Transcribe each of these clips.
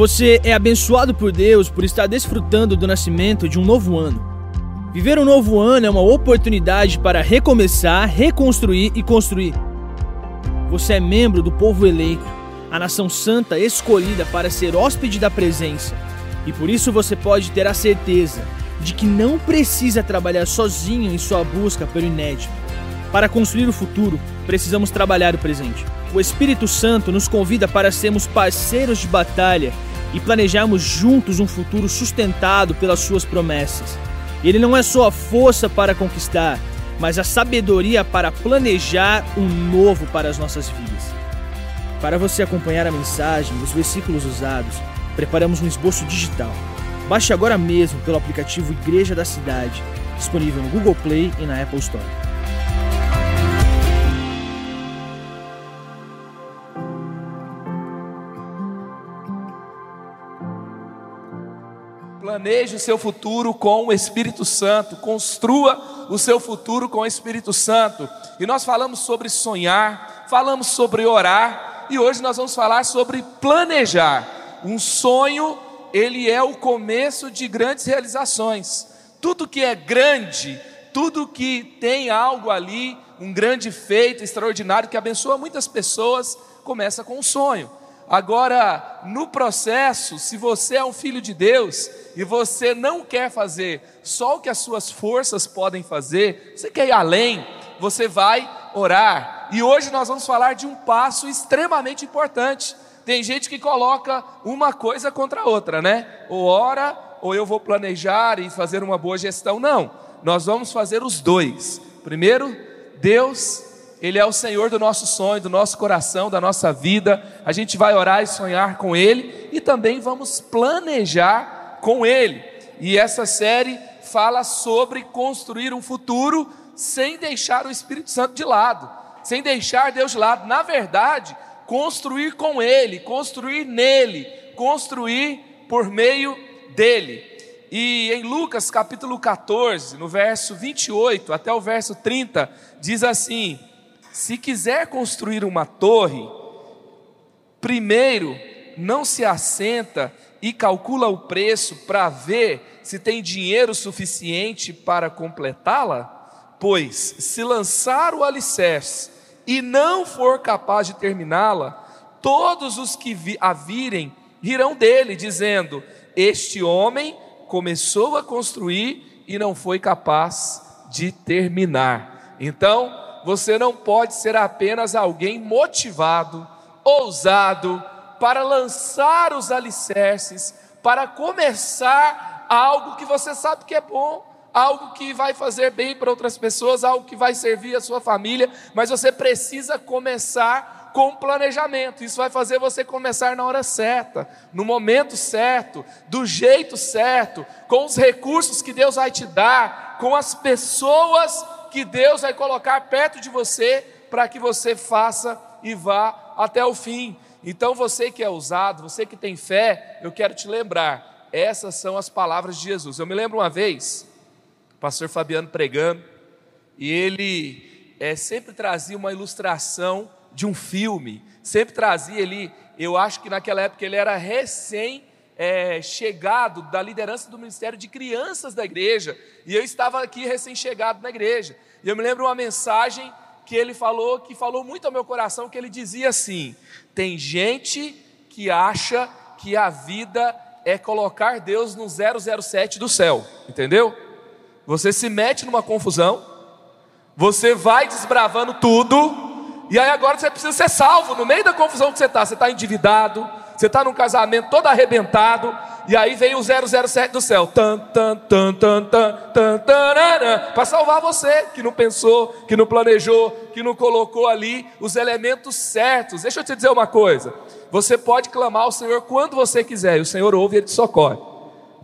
Você é abençoado por Deus por estar desfrutando do nascimento de um novo ano. Viver um novo ano é uma oportunidade para recomeçar, reconstruir e construir. Você é membro do povo eleito, a nação santa escolhida para ser hóspede da presença. E por isso você pode ter a certeza de que não precisa trabalhar sozinho em sua busca pelo inédito. Para construir o futuro, precisamos trabalhar o presente. O Espírito Santo nos convida para sermos parceiros de batalha e planejarmos juntos um futuro sustentado pelas suas promessas. Ele não é só a força para conquistar, mas a sabedoria para planejar um novo para as nossas vidas. Para você acompanhar a mensagem os versículos usados, preparamos um esboço digital. Baixe agora mesmo pelo aplicativo Igreja da Cidade, disponível no Google Play e na Apple Store. Planeje o seu futuro com o Espírito Santo, construa o seu futuro com o Espírito Santo. E nós falamos sobre sonhar, falamos sobre orar, e hoje nós vamos falar sobre planejar. Um sonho ele é o começo de grandes realizações. Tudo que é grande, tudo que tem algo ali, um grande feito extraordinário que abençoa muitas pessoas, começa com um sonho. Agora, no processo, se você é um filho de Deus e você não quer fazer só o que as suas forças podem fazer, você quer ir além, você vai orar. E hoje nós vamos falar de um passo extremamente importante tem gente que coloca uma coisa contra a outra, né? Ou ora, ou eu vou planejar e fazer uma boa gestão. Não, nós vamos fazer os dois. Primeiro, Deus, Ele é o Senhor do nosso sonho, do nosso coração, da nossa vida. A gente vai orar e sonhar com Ele e também vamos planejar com Ele. E essa série fala sobre construir um futuro sem deixar o Espírito Santo de lado, sem deixar Deus de lado. Na verdade, construir com Ele, construir nele, construir por meio dele. E em Lucas capítulo 14, no verso 28 até o verso 30, diz assim: Se quiser construir uma torre, primeiro não se assenta e calcula o preço para ver se tem dinheiro suficiente para completá-la? Pois, se lançar o alicerce e não for capaz de terminá-la, todos os que a virem rirão dele, dizendo: Este homem começou a construir e não foi capaz de terminar. Então, você não pode ser apenas alguém motivado, ousado, para lançar os alicerces, para começar algo que você sabe que é bom algo que vai fazer bem para outras pessoas, algo que vai servir a sua família, mas você precisa começar com planejamento. Isso vai fazer você começar na hora certa, no momento certo, do jeito certo, com os recursos que Deus vai te dar, com as pessoas que Deus vai colocar perto de você para que você faça e vá até o fim. Então, você que é ousado, você que tem fé, eu quero te lembrar, essas são as palavras de Jesus. Eu me lembro uma vez, pastor Fabiano pregando, e ele é, sempre trazia uma ilustração de um filme, sempre trazia ali, eu acho que naquela época ele era recém é, chegado da liderança do ministério de crianças da igreja, e eu estava aqui recém-chegado na igreja, e eu me lembro uma mensagem que ele falou, que falou muito ao meu coração, que ele dizia assim: tem gente que acha que a vida é colocar Deus no 007 do céu, entendeu? Você se mete numa confusão, você vai desbravando tudo, e aí agora você precisa ser salvo no meio da confusão que você está. Você está endividado, você está num casamento todo arrebentado, e aí vem o 007 do céu, para salvar você que não pensou, que não planejou, que não colocou ali os elementos certos. Deixa eu te dizer uma coisa: você pode clamar ao Senhor quando você quiser, e o Senhor ouve e ele te socorre,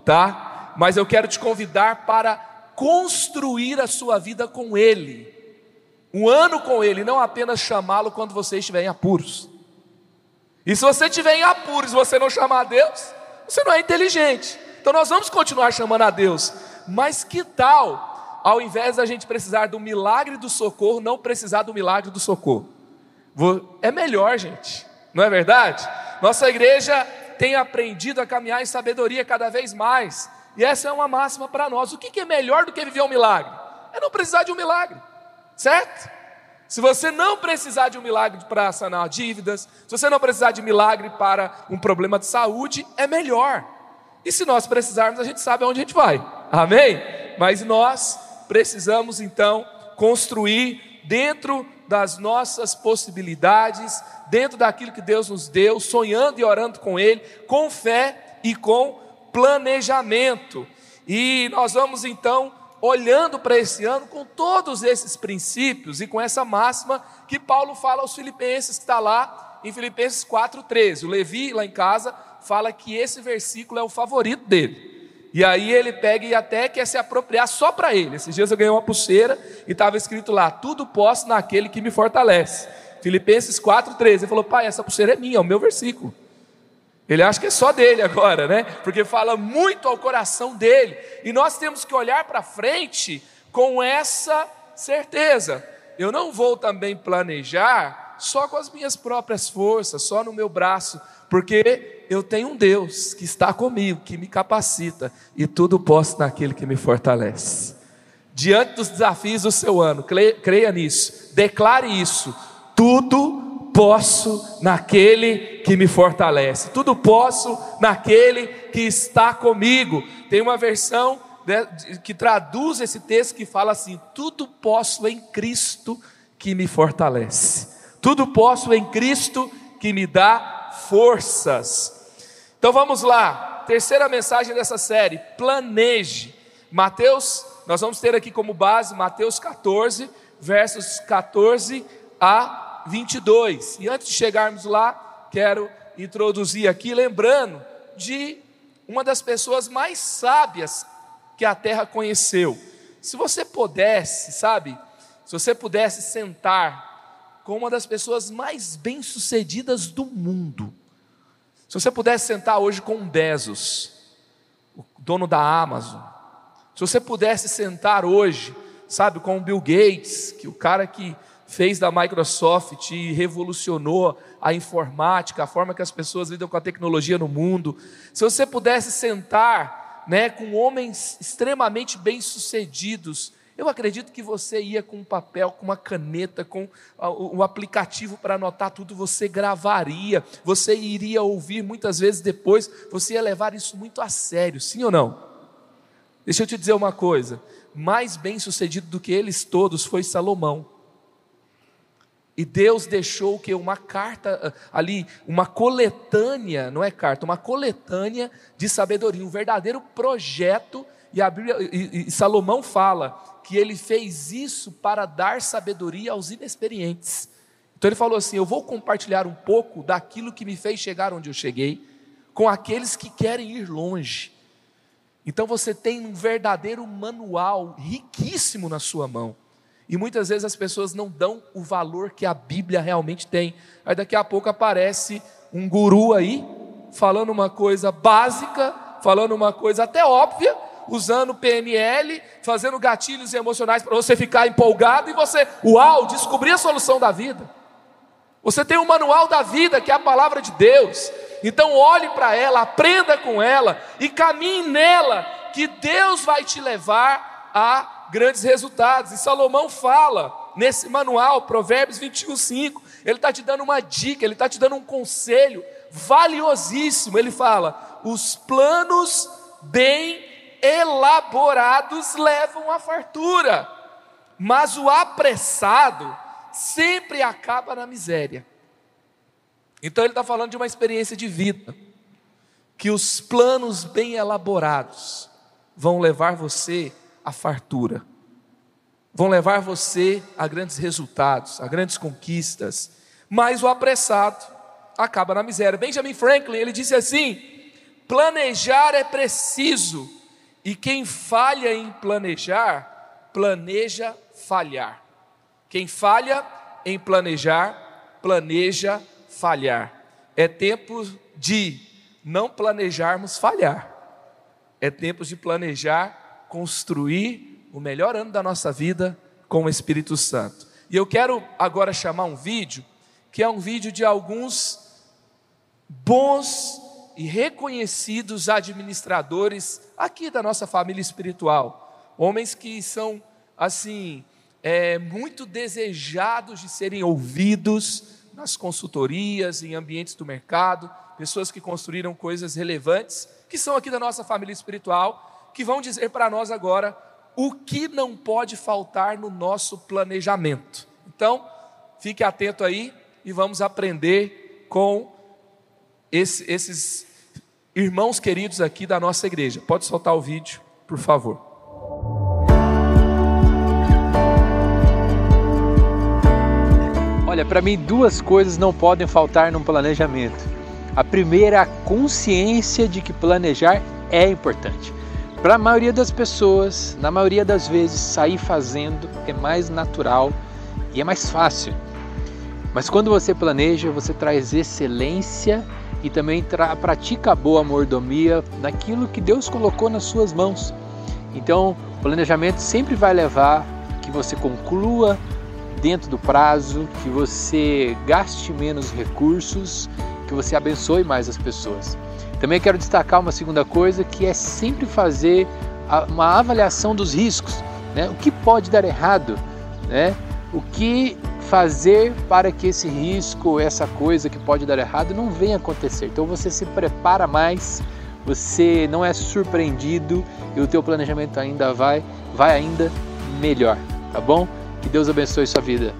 tá? Mas eu quero te convidar para construir a sua vida com Ele. Um ano com Ele, não apenas chamá-lo quando você estiver em apuros. E se você estiver em apuros e você não chamar a Deus, você não é inteligente. Então nós vamos continuar chamando a Deus. Mas que tal, ao invés da gente precisar do milagre do socorro, não precisar do milagre do socorro? É melhor, gente, não é verdade? Nossa igreja tem aprendido a caminhar em sabedoria cada vez mais. E essa é uma máxima para nós. O que é melhor do que viver um milagre? É não precisar de um milagre, certo? Se você não precisar de um milagre para sanar dívidas, se você não precisar de milagre para um problema de saúde, é melhor. E se nós precisarmos, a gente sabe aonde a gente vai. Amém? Mas nós precisamos então construir dentro das nossas possibilidades, dentro daquilo que Deus nos deu, sonhando e orando com Ele, com fé e com planejamento. E nós vamos então olhando para esse ano com todos esses princípios e com essa máxima que Paulo fala aos Filipenses, que está lá em Filipenses 4,13. O Levi, lá em casa, fala que esse versículo é o favorito dele. E aí ele pega e até quer se apropriar só para ele. Esses dias eu ganhei uma pulseira e estava escrito lá: Tudo posso naquele que me fortalece. Filipenses 4,13. Ele falou: Pai, essa pulseira é minha, é o meu versículo. Ele acha que é só dele agora, né? Porque fala muito ao coração dele. E nós temos que olhar para frente com essa certeza. Eu não vou também planejar só com as minhas próprias forças, só no meu braço, porque eu tenho um Deus que está comigo, que me capacita, e tudo posso naquele que me fortalece. Diante dos desafios do seu ano, creia nisso, declare isso. Tudo posso naquele que me fortalece, tudo posso naquele que está comigo. Tem uma versão que traduz esse texto que fala assim: tudo posso em Cristo que me fortalece, tudo posso em Cristo que me dá forças. Então vamos lá, terceira mensagem dessa série: planeje. Mateus, nós vamos ter aqui como base Mateus 14, versos 14 a 22. E antes de chegarmos lá, quero introduzir aqui, lembrando de uma das pessoas mais sábias que a terra conheceu. Se você pudesse, sabe, se você pudesse sentar com uma das pessoas mais bem-sucedidas do mundo, se você pudesse sentar hoje com Bezos, o dono da Amazon, se você pudesse sentar hoje, sabe, com o Bill Gates, que o cara que fez da Microsoft e revolucionou a informática, a forma que as pessoas lidam com a tecnologia no mundo. Se você pudesse sentar né, com homens extremamente bem-sucedidos, eu acredito que você ia com um papel, com uma caneta, com o aplicativo para anotar tudo, você gravaria, você iria ouvir muitas vezes depois, você ia levar isso muito a sério, sim ou não? Deixa eu te dizer uma coisa: mais bem sucedido do que eles todos foi Salomão. E Deus deixou que uma carta ah, ali, uma coletânea, não é carta, uma coletânea de sabedoria, um verdadeiro projeto. E, Bíblia, e, e Salomão fala que ele fez isso para dar sabedoria aos inexperientes. Então ele falou assim: Eu vou compartilhar um pouco daquilo que me fez chegar onde eu cheguei, com aqueles que querem ir longe. Então você tem um verdadeiro manual riquíssimo na sua mão. E muitas vezes as pessoas não dão o valor que a Bíblia realmente tem. Aí daqui a pouco aparece um guru aí, falando uma coisa básica, falando uma coisa até óbvia, usando PNL, fazendo gatilhos emocionais para você ficar empolgado e você, uau, descobrir a solução da vida. Você tem um manual da vida, que é a palavra de Deus. Então olhe para ela, aprenda com ela e caminhe nela, que Deus vai te levar a grandes resultados. E Salomão fala nesse manual, Provérbios 21, 5, ele está te dando uma dica, ele está te dando um conselho valiosíssimo. Ele fala: os planos bem elaborados levam à fartura, mas o apressado sempre acaba na miséria. Então ele está falando de uma experiência de vida, que os planos bem elaborados vão levar você a fartura. Vão levar você a grandes resultados, a grandes conquistas. Mas o apressado acaba na miséria. Benjamin Franklin, ele disse assim: planejar é preciso, e quem falha em planejar, planeja falhar. Quem falha em planejar, planeja falhar. É tempo de não planejarmos falhar. É tempo de planejar construir o melhor ano da nossa vida com o Espírito Santo. E eu quero agora chamar um vídeo, que é um vídeo de alguns bons e reconhecidos administradores aqui da nossa família espiritual. Homens que são, assim, é, muito desejados de serem ouvidos nas consultorias, em ambientes do mercado, pessoas que construíram coisas relevantes, que são aqui da nossa família espiritual, que vão dizer para nós agora o que não pode faltar no nosso planejamento. Então, fique atento aí e vamos aprender com esse, esses irmãos queridos aqui da nossa igreja. Pode soltar o vídeo, por favor. Olha, para mim duas coisas não podem faltar num planejamento. A primeira é a consciência de que planejar é importante. Para a maioria das pessoas, na maioria das vezes, sair fazendo é mais natural e é mais fácil. Mas quando você planeja, você traz excelência e também pratica a boa mordomia naquilo que Deus colocou nas suas mãos. Então, o planejamento sempre vai levar que você conclua dentro do prazo, que você gaste menos recursos, que você abençoe mais as pessoas. Também quero destacar uma segunda coisa que é sempre fazer uma avaliação dos riscos, né? O que pode dar errado, né? O que fazer para que esse risco, essa coisa que pode dar errado não venha acontecer. Então você se prepara mais, você não é surpreendido e o teu planejamento ainda vai, vai ainda melhor, tá bom? Que Deus abençoe sua vida.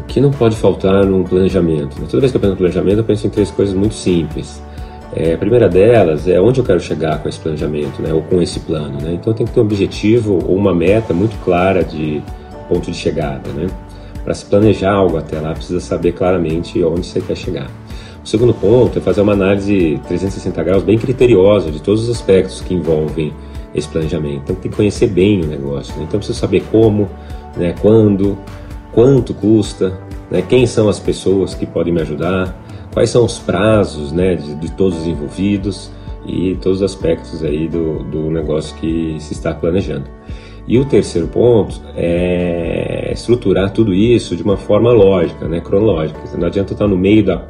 O que não pode faltar no planejamento? Toda vez que eu penso no planejamento, eu penso em três coisas muito simples. É, a primeira delas é onde eu quero chegar com esse planejamento, né, ou com esse plano. Né? Então tem que ter um objetivo ou uma meta muito clara de ponto de chegada. Né? Para se planejar algo até lá, precisa saber claramente onde você quer chegar. O segundo ponto é fazer uma análise 360 graus bem criteriosa de todos os aspectos que envolvem esse planejamento. Então tem que conhecer bem o negócio. Né? Então precisa saber como, né, quando, quanto custa, né, quem são as pessoas que podem me ajudar, quais são os prazos né, de, de todos os envolvidos e todos os aspectos aí do, do negócio que se está planejando. E o terceiro ponto é estruturar tudo isso de uma forma lógica, né, cronológica. Não adianta estar no meio da,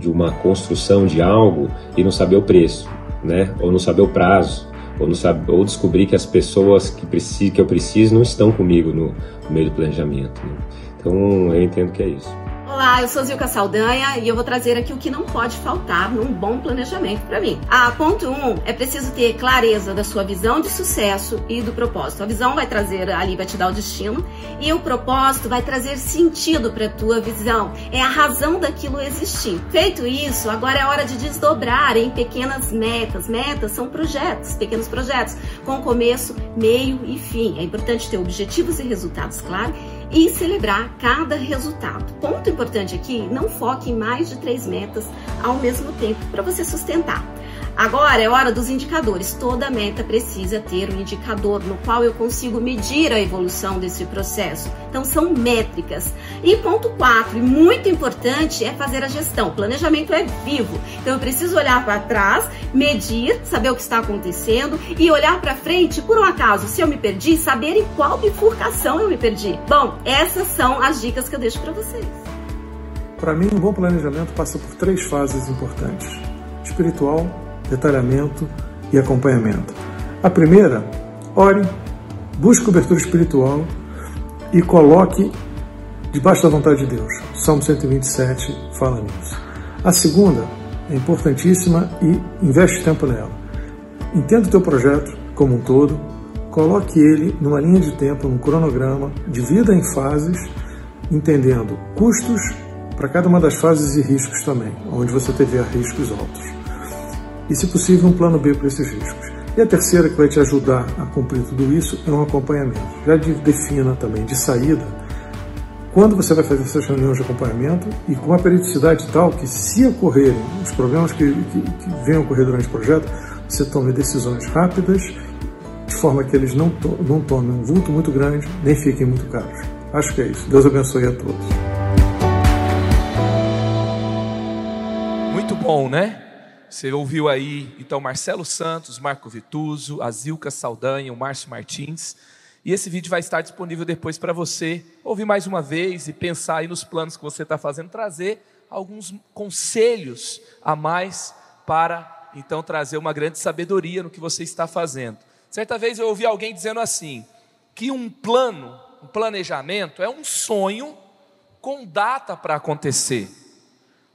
de uma construção de algo e não saber o preço, né, ou não saber o prazo, ou, não saber, ou descobrir que as pessoas que, preciso, que eu preciso não estão comigo no, no meio do planejamento. Né. Então eu entendo que é isso. Olá, eu sou Zilka Saldanha e eu vou trazer aqui o que não pode faltar num bom planejamento para mim. A ponto 1 um, é preciso ter clareza da sua visão de sucesso e do propósito. A visão vai trazer ali, vai te dar o destino e o propósito vai trazer sentido para tua visão. É a razão daquilo existir. Feito isso, agora é hora de desdobrar em pequenas metas. Metas são projetos, pequenos projetos com começo, meio e fim. É importante ter objetivos e resultados claros e celebrar cada resultado. Ponto importante aqui: não foque em mais de três metas ao mesmo tempo para você sustentar. Agora é hora dos indicadores. Toda meta precisa ter um indicador no qual eu consigo medir a evolução desse processo. Então são métricas. E ponto 4, e muito importante, é fazer a gestão. O planejamento é vivo. Então eu preciso olhar para trás, medir, saber o que está acontecendo e olhar para frente, por um acaso, se eu me perdi, saber em qual bifurcação eu me perdi. Bom, essas são as dicas que eu deixo para vocês. Para mim, um bom planejamento passa por três fases importantes: espiritual, detalhamento e acompanhamento. A primeira, ore, busque cobertura espiritual e coloque debaixo da vontade de Deus. Salmo 127 fala nisso. A segunda é importantíssima e investe tempo nela. Entenda o teu projeto como um todo, coloque ele numa linha de tempo, num cronograma, divida em fases, entendendo custos para cada uma das fases e riscos também, onde você tiver riscos altos e, se possível, um plano B para esses riscos. E a terceira, que vai te ajudar a cumprir tudo isso, é um acompanhamento. Já defina também de saída quando você vai fazer essas reuniões de acompanhamento e com uma periodicidade tal que, se ocorrerem os problemas que, que, que venham ocorrer durante o projeto, você tome decisões rápidas, de forma que eles não, to não tomem um vulto muito grande, nem fiquem muito caros. Acho que é isso. Deus abençoe a todos. Muito bom, né? Você ouviu aí, então, Marcelo Santos, Marco Vituso, a Zilka Saldanha, o Márcio Martins. E esse vídeo vai estar disponível depois para você ouvir mais uma vez e pensar aí nos planos que você está fazendo, trazer alguns conselhos a mais para então trazer uma grande sabedoria no que você está fazendo. Certa vez eu ouvi alguém dizendo assim: que um plano, um planejamento é um sonho com data para acontecer,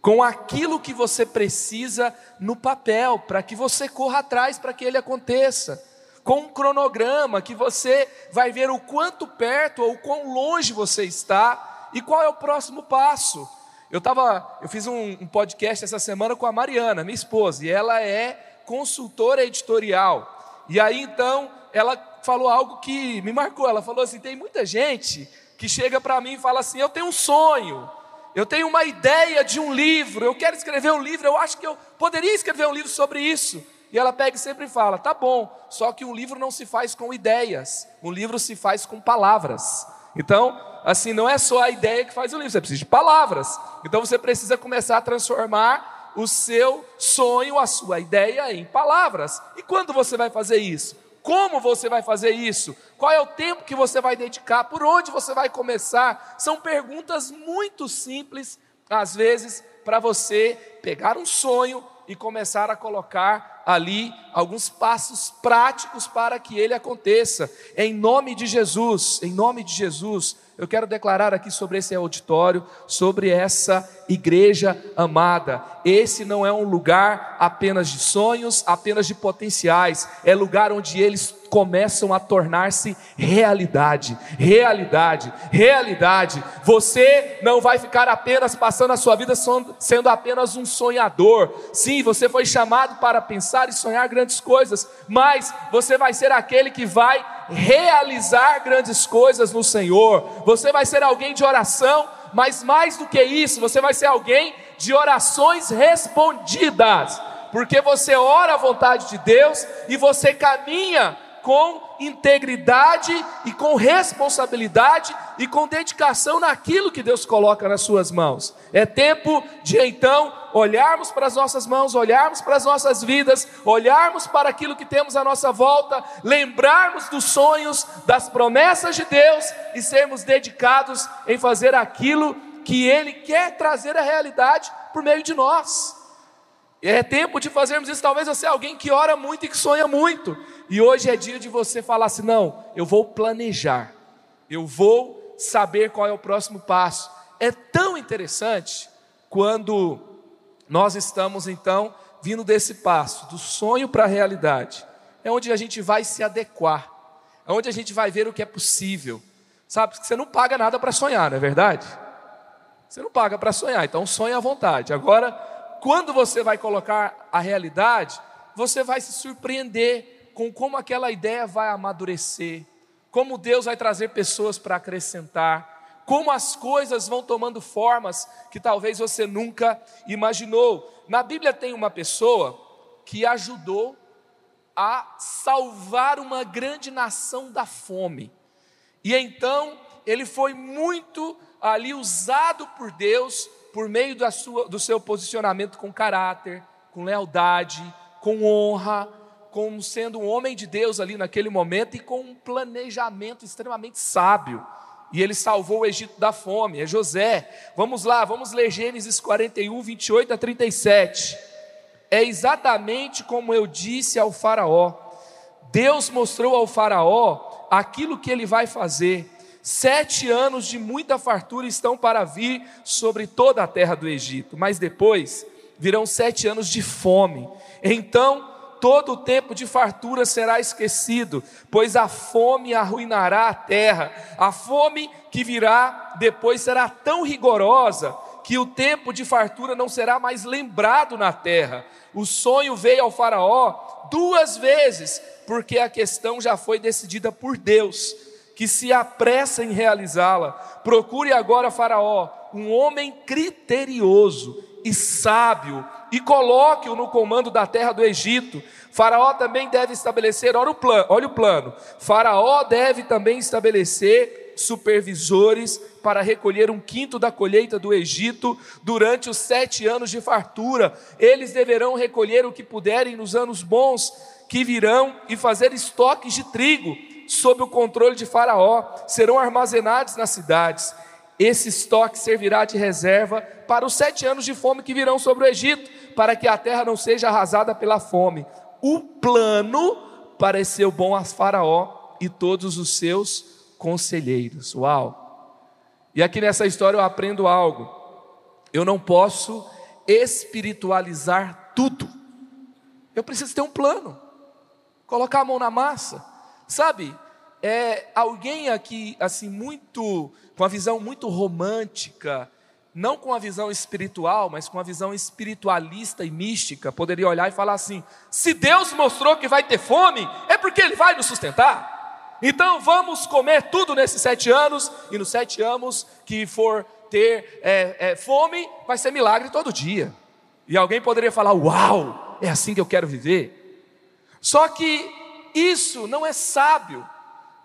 com aquilo que você precisa no papel, para que você corra atrás para que ele aconteça, com um cronograma que você vai ver o quanto perto ou quão longe você está e qual é o próximo passo. Eu tava, eu fiz um, um podcast essa semana com a Mariana, minha esposa, e ela é consultora editorial. E aí então ela falou algo que me marcou. Ela falou assim: tem muita gente que chega para mim e fala assim: eu tenho um sonho, eu tenho uma ideia de um livro, eu quero escrever um livro, eu acho que eu poderia escrever um livro sobre isso. E ela pega e sempre fala: tá bom, só que um livro não se faz com ideias, um livro se faz com palavras. Então, assim, não é só a ideia que faz o livro, você precisa de palavras. Então você precisa começar a transformar o seu sonho, a sua ideia em palavras. E quando você vai fazer isso? Como você vai fazer isso? Qual é o tempo que você vai dedicar? Por onde você vai começar? São perguntas muito simples, às vezes, para você pegar um sonho e começar a colocar ali alguns passos práticos para que ele aconteça. Em nome de Jesus, em nome de Jesus, eu quero declarar aqui sobre esse auditório, sobre essa igreja amada. Esse não é um lugar apenas de sonhos, apenas de potenciais, é lugar onde eles começam a tornar-se realidade, realidade, realidade. Você não vai ficar apenas passando a sua vida sendo apenas um sonhador. Sim, você foi chamado para pensar e sonhar grandes coisas, mas você vai ser aquele que vai realizar grandes coisas no Senhor. Você vai ser alguém de oração, mas mais do que isso, você vai ser alguém de orações respondidas, porque você ora a vontade de Deus e você caminha com integridade e com responsabilidade e com dedicação naquilo que Deus coloca nas suas mãos. É tempo de então olharmos para as nossas mãos, olharmos para as nossas vidas, olharmos para aquilo que temos à nossa volta, lembrarmos dos sonhos, das promessas de Deus e sermos dedicados em fazer aquilo que Ele quer trazer à realidade por meio de nós. É tempo de fazermos isso. Talvez você é alguém que ora muito e que sonha muito. E hoje é dia de você falar assim: não, eu vou planejar, eu vou saber qual é o próximo passo. É tão interessante quando nós estamos então vindo desse passo, do sonho para a realidade. É onde a gente vai se adequar, é onde a gente vai ver o que é possível. Sabe, você não paga nada para sonhar, não é verdade? Você não paga para sonhar, então sonha à vontade. Agora, quando você vai colocar a realidade, você vai se surpreender com como aquela ideia vai amadurecer, como Deus vai trazer pessoas para acrescentar, como as coisas vão tomando formas que talvez você nunca imaginou. Na Bíblia tem uma pessoa que ajudou a salvar uma grande nação da fome. E então ele foi muito ali usado por Deus por meio da sua, do seu posicionamento com caráter, com lealdade, com honra, como sendo um homem de Deus ali naquele momento e com um planejamento extremamente sábio. E ele salvou o Egito da fome, é José. Vamos lá, vamos ler Gênesis 41, 28 a 37. É exatamente como eu disse ao Faraó. Deus mostrou ao Faraó aquilo que ele vai fazer. Sete anos de muita fartura estão para vir sobre toda a terra do Egito, mas depois virão sete anos de fome. Então todo o tempo de fartura será esquecido, pois a fome arruinará a terra. A fome que virá depois será tão rigorosa que o tempo de fartura não será mais lembrado na terra. O sonho veio ao Faraó duas vezes, porque a questão já foi decidida por Deus que se apressa em realizá-la. Procure agora, Faraó, um homem criterioso e sábio, e coloque-o no comando da terra do Egito. Faraó também deve estabelecer, olha o olha o plano. Faraó deve também estabelecer supervisores para recolher um quinto da colheita do Egito durante os sete anos de fartura. Eles deverão recolher o que puderem nos anos bons que virão e fazer estoques de trigo sob o controle de Faraó, serão armazenados nas cidades. Esse estoque servirá de reserva para os sete anos de fome que virão sobre o Egito, para que a terra não seja arrasada pela fome. O plano pareceu bom a Faraó e todos os seus conselheiros. Uau! E aqui nessa história eu aprendo algo. Eu não posso espiritualizar tudo. Eu preciso ter um plano. Colocar a mão na massa. Sabe? É alguém aqui assim muito com a visão muito romântica, não com a visão espiritual, mas com a visão espiritualista e mística, poderia olhar e falar assim: se Deus mostrou que vai ter fome, é porque Ele vai nos sustentar. Então vamos comer tudo nesses sete anos, e nos sete anos que for ter é, é, fome, vai ser milagre todo dia. E alguém poderia falar: Uau, é assim que eu quero viver. Só que isso não é sábio.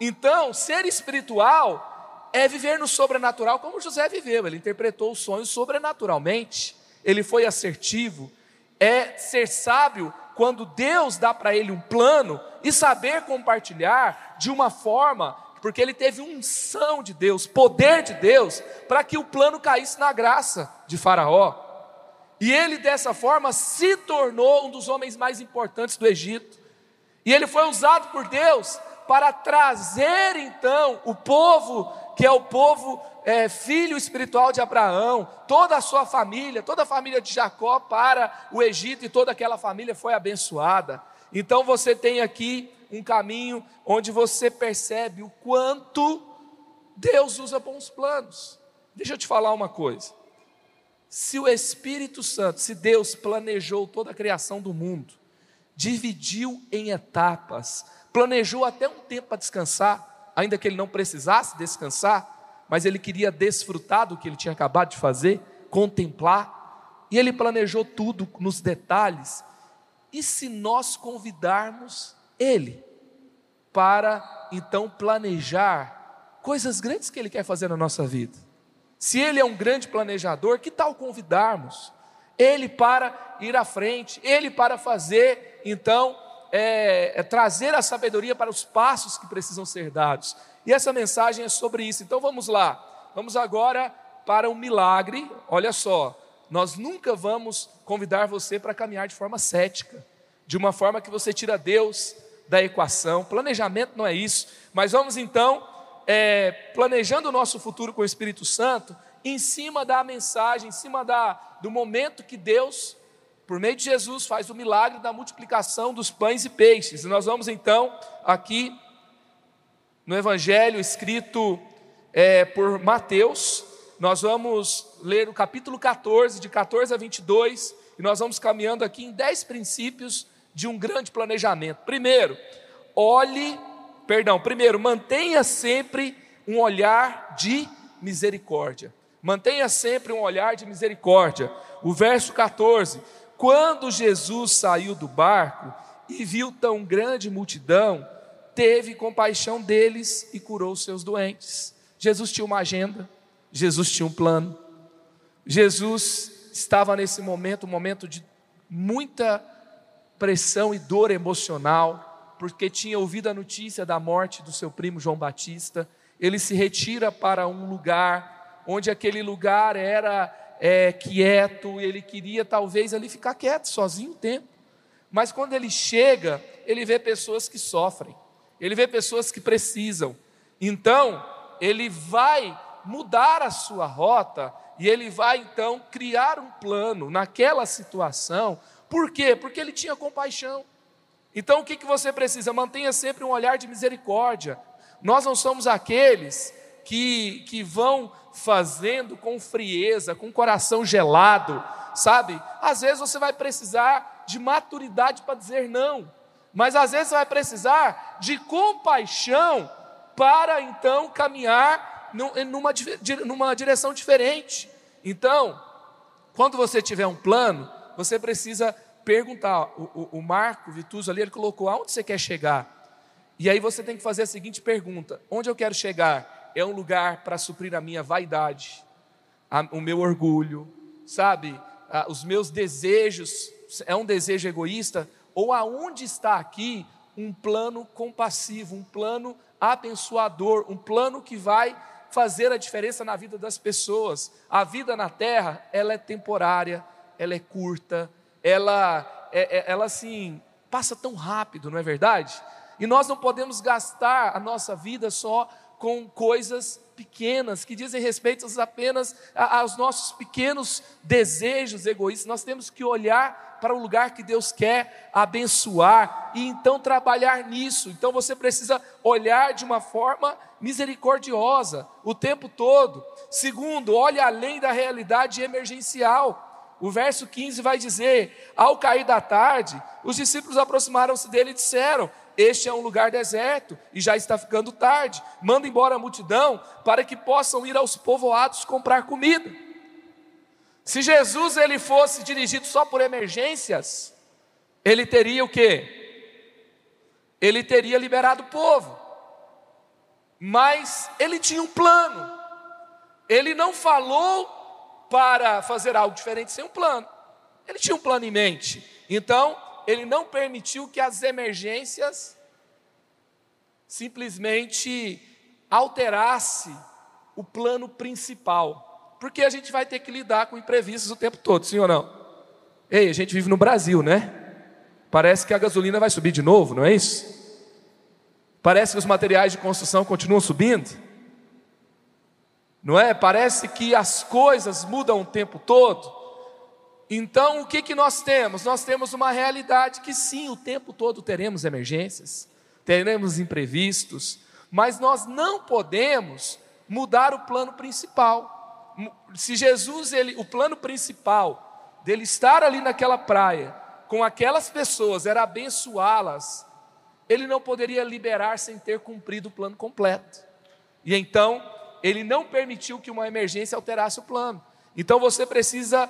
Então, ser espiritual é viver no sobrenatural como José viveu. Ele interpretou os sonhos sobrenaturalmente. Ele foi assertivo. É ser sábio quando Deus dá para ele um plano e saber compartilhar de uma forma, porque ele teve unção de Deus, poder de Deus, para que o plano caísse na graça de Faraó. E ele dessa forma se tornou um dos homens mais importantes do Egito. E ele foi usado por Deus para trazer então o povo que é o povo é, filho espiritual de Abraão, toda a sua família, toda a família de Jacó para o Egito e toda aquela família foi abençoada. Então você tem aqui um caminho onde você percebe o quanto Deus usa bons planos. Deixa eu te falar uma coisa. Se o Espírito Santo, se Deus planejou toda a criação do mundo, dividiu em etapas, planejou até um tempo para descansar, ainda que ele não precisasse descansar, mas ele queria desfrutar do que ele tinha acabado de fazer, contemplar, e ele planejou tudo nos detalhes. E se nós convidarmos ele para então planejar coisas grandes que ele quer fazer na nossa vida? Se ele é um grande planejador, que tal convidarmos ele para ir à frente, ele para fazer então é, é trazer a sabedoria para os passos que precisam ser dados. E essa mensagem é sobre isso. Então vamos lá. Vamos agora para um milagre. Olha só, nós nunca vamos convidar você para caminhar de forma cética, de uma forma que você tira Deus da equação. Planejamento não é isso. Mas vamos então, é, planejando o nosso futuro com o Espírito Santo, em cima da mensagem, em cima da, do momento que Deus por meio de Jesus, faz o milagre da multiplicação dos pães e peixes. E nós vamos então aqui no Evangelho escrito é, por Mateus, nós vamos ler o capítulo 14, de 14 a 22, e nós vamos caminhando aqui em 10 princípios de um grande planejamento. Primeiro, olhe, perdão, primeiro, mantenha sempre um olhar de misericórdia. Mantenha sempre um olhar de misericórdia. O verso 14: quando Jesus saiu do barco e viu tão grande multidão, teve compaixão deles e curou seus doentes. Jesus tinha uma agenda, Jesus tinha um plano. Jesus estava nesse momento, um momento de muita pressão e dor emocional, porque tinha ouvido a notícia da morte do seu primo João Batista. Ele se retira para um lugar onde aquele lugar era é, quieto, ele queria talvez ali ficar quieto, sozinho um tempo. Mas quando ele chega, ele vê pessoas que sofrem, ele vê pessoas que precisam. Então, ele vai mudar a sua rota e ele vai então criar um plano naquela situação. Por quê? Porque ele tinha compaixão. Então, o que, que você precisa? Mantenha sempre um olhar de misericórdia. Nós não somos aqueles que, que vão fazendo com frieza, com coração gelado, sabe? Às vezes você vai precisar de maturidade para dizer não, mas às vezes você vai precisar de compaixão para então caminhar numa, numa direção diferente. Então, quando você tiver um plano, você precisa perguntar. O, o, o Marco Vituso ali, ele colocou: aonde você quer chegar? E aí você tem que fazer a seguinte pergunta: onde eu quero chegar? É um lugar para suprir a minha vaidade, a, o meu orgulho, sabe? A, os meus desejos, é um desejo egoísta? Ou aonde está aqui um plano compassivo, um plano abençoador, um plano que vai fazer a diferença na vida das pessoas? A vida na terra, ela é temporária, ela é curta, ela, é, é, ela assim, passa tão rápido, não é verdade? E nós não podemos gastar a nossa vida só com coisas pequenas, que dizem respeito apenas aos nossos pequenos desejos egoístas. Nós temos que olhar para o lugar que Deus quer abençoar e então trabalhar nisso. Então você precisa olhar de uma forma misericordiosa o tempo todo. Segundo, olhe além da realidade emergencial. O verso 15 vai dizer: Ao cair da tarde, os discípulos aproximaram-se dele e disseram: este é um lugar deserto e já está ficando tarde. Manda embora a multidão para que possam ir aos povoados comprar comida. Se Jesus ele fosse dirigido só por emergências, ele teria o quê? Ele teria liberado o povo. Mas ele tinha um plano. Ele não falou para fazer algo diferente sem um plano. Ele tinha um plano em mente. Então, ele não permitiu que as emergências simplesmente alterasse o plano principal. Porque a gente vai ter que lidar com imprevistos o tempo todo, sim ou não? Ei, a gente vive no Brasil, né? Parece que a gasolina vai subir de novo, não é isso? Parece que os materiais de construção continuam subindo. Não é? Parece que as coisas mudam o tempo todo. Então, o que, que nós temos? Nós temos uma realidade que sim, o tempo todo teremos emergências, teremos imprevistos, mas nós não podemos mudar o plano principal. Se Jesus, ele, o plano principal dele estar ali naquela praia, com aquelas pessoas, era abençoá-las, ele não poderia liberar sem ter cumprido o plano completo. E então, ele não permitiu que uma emergência alterasse o plano. Então você precisa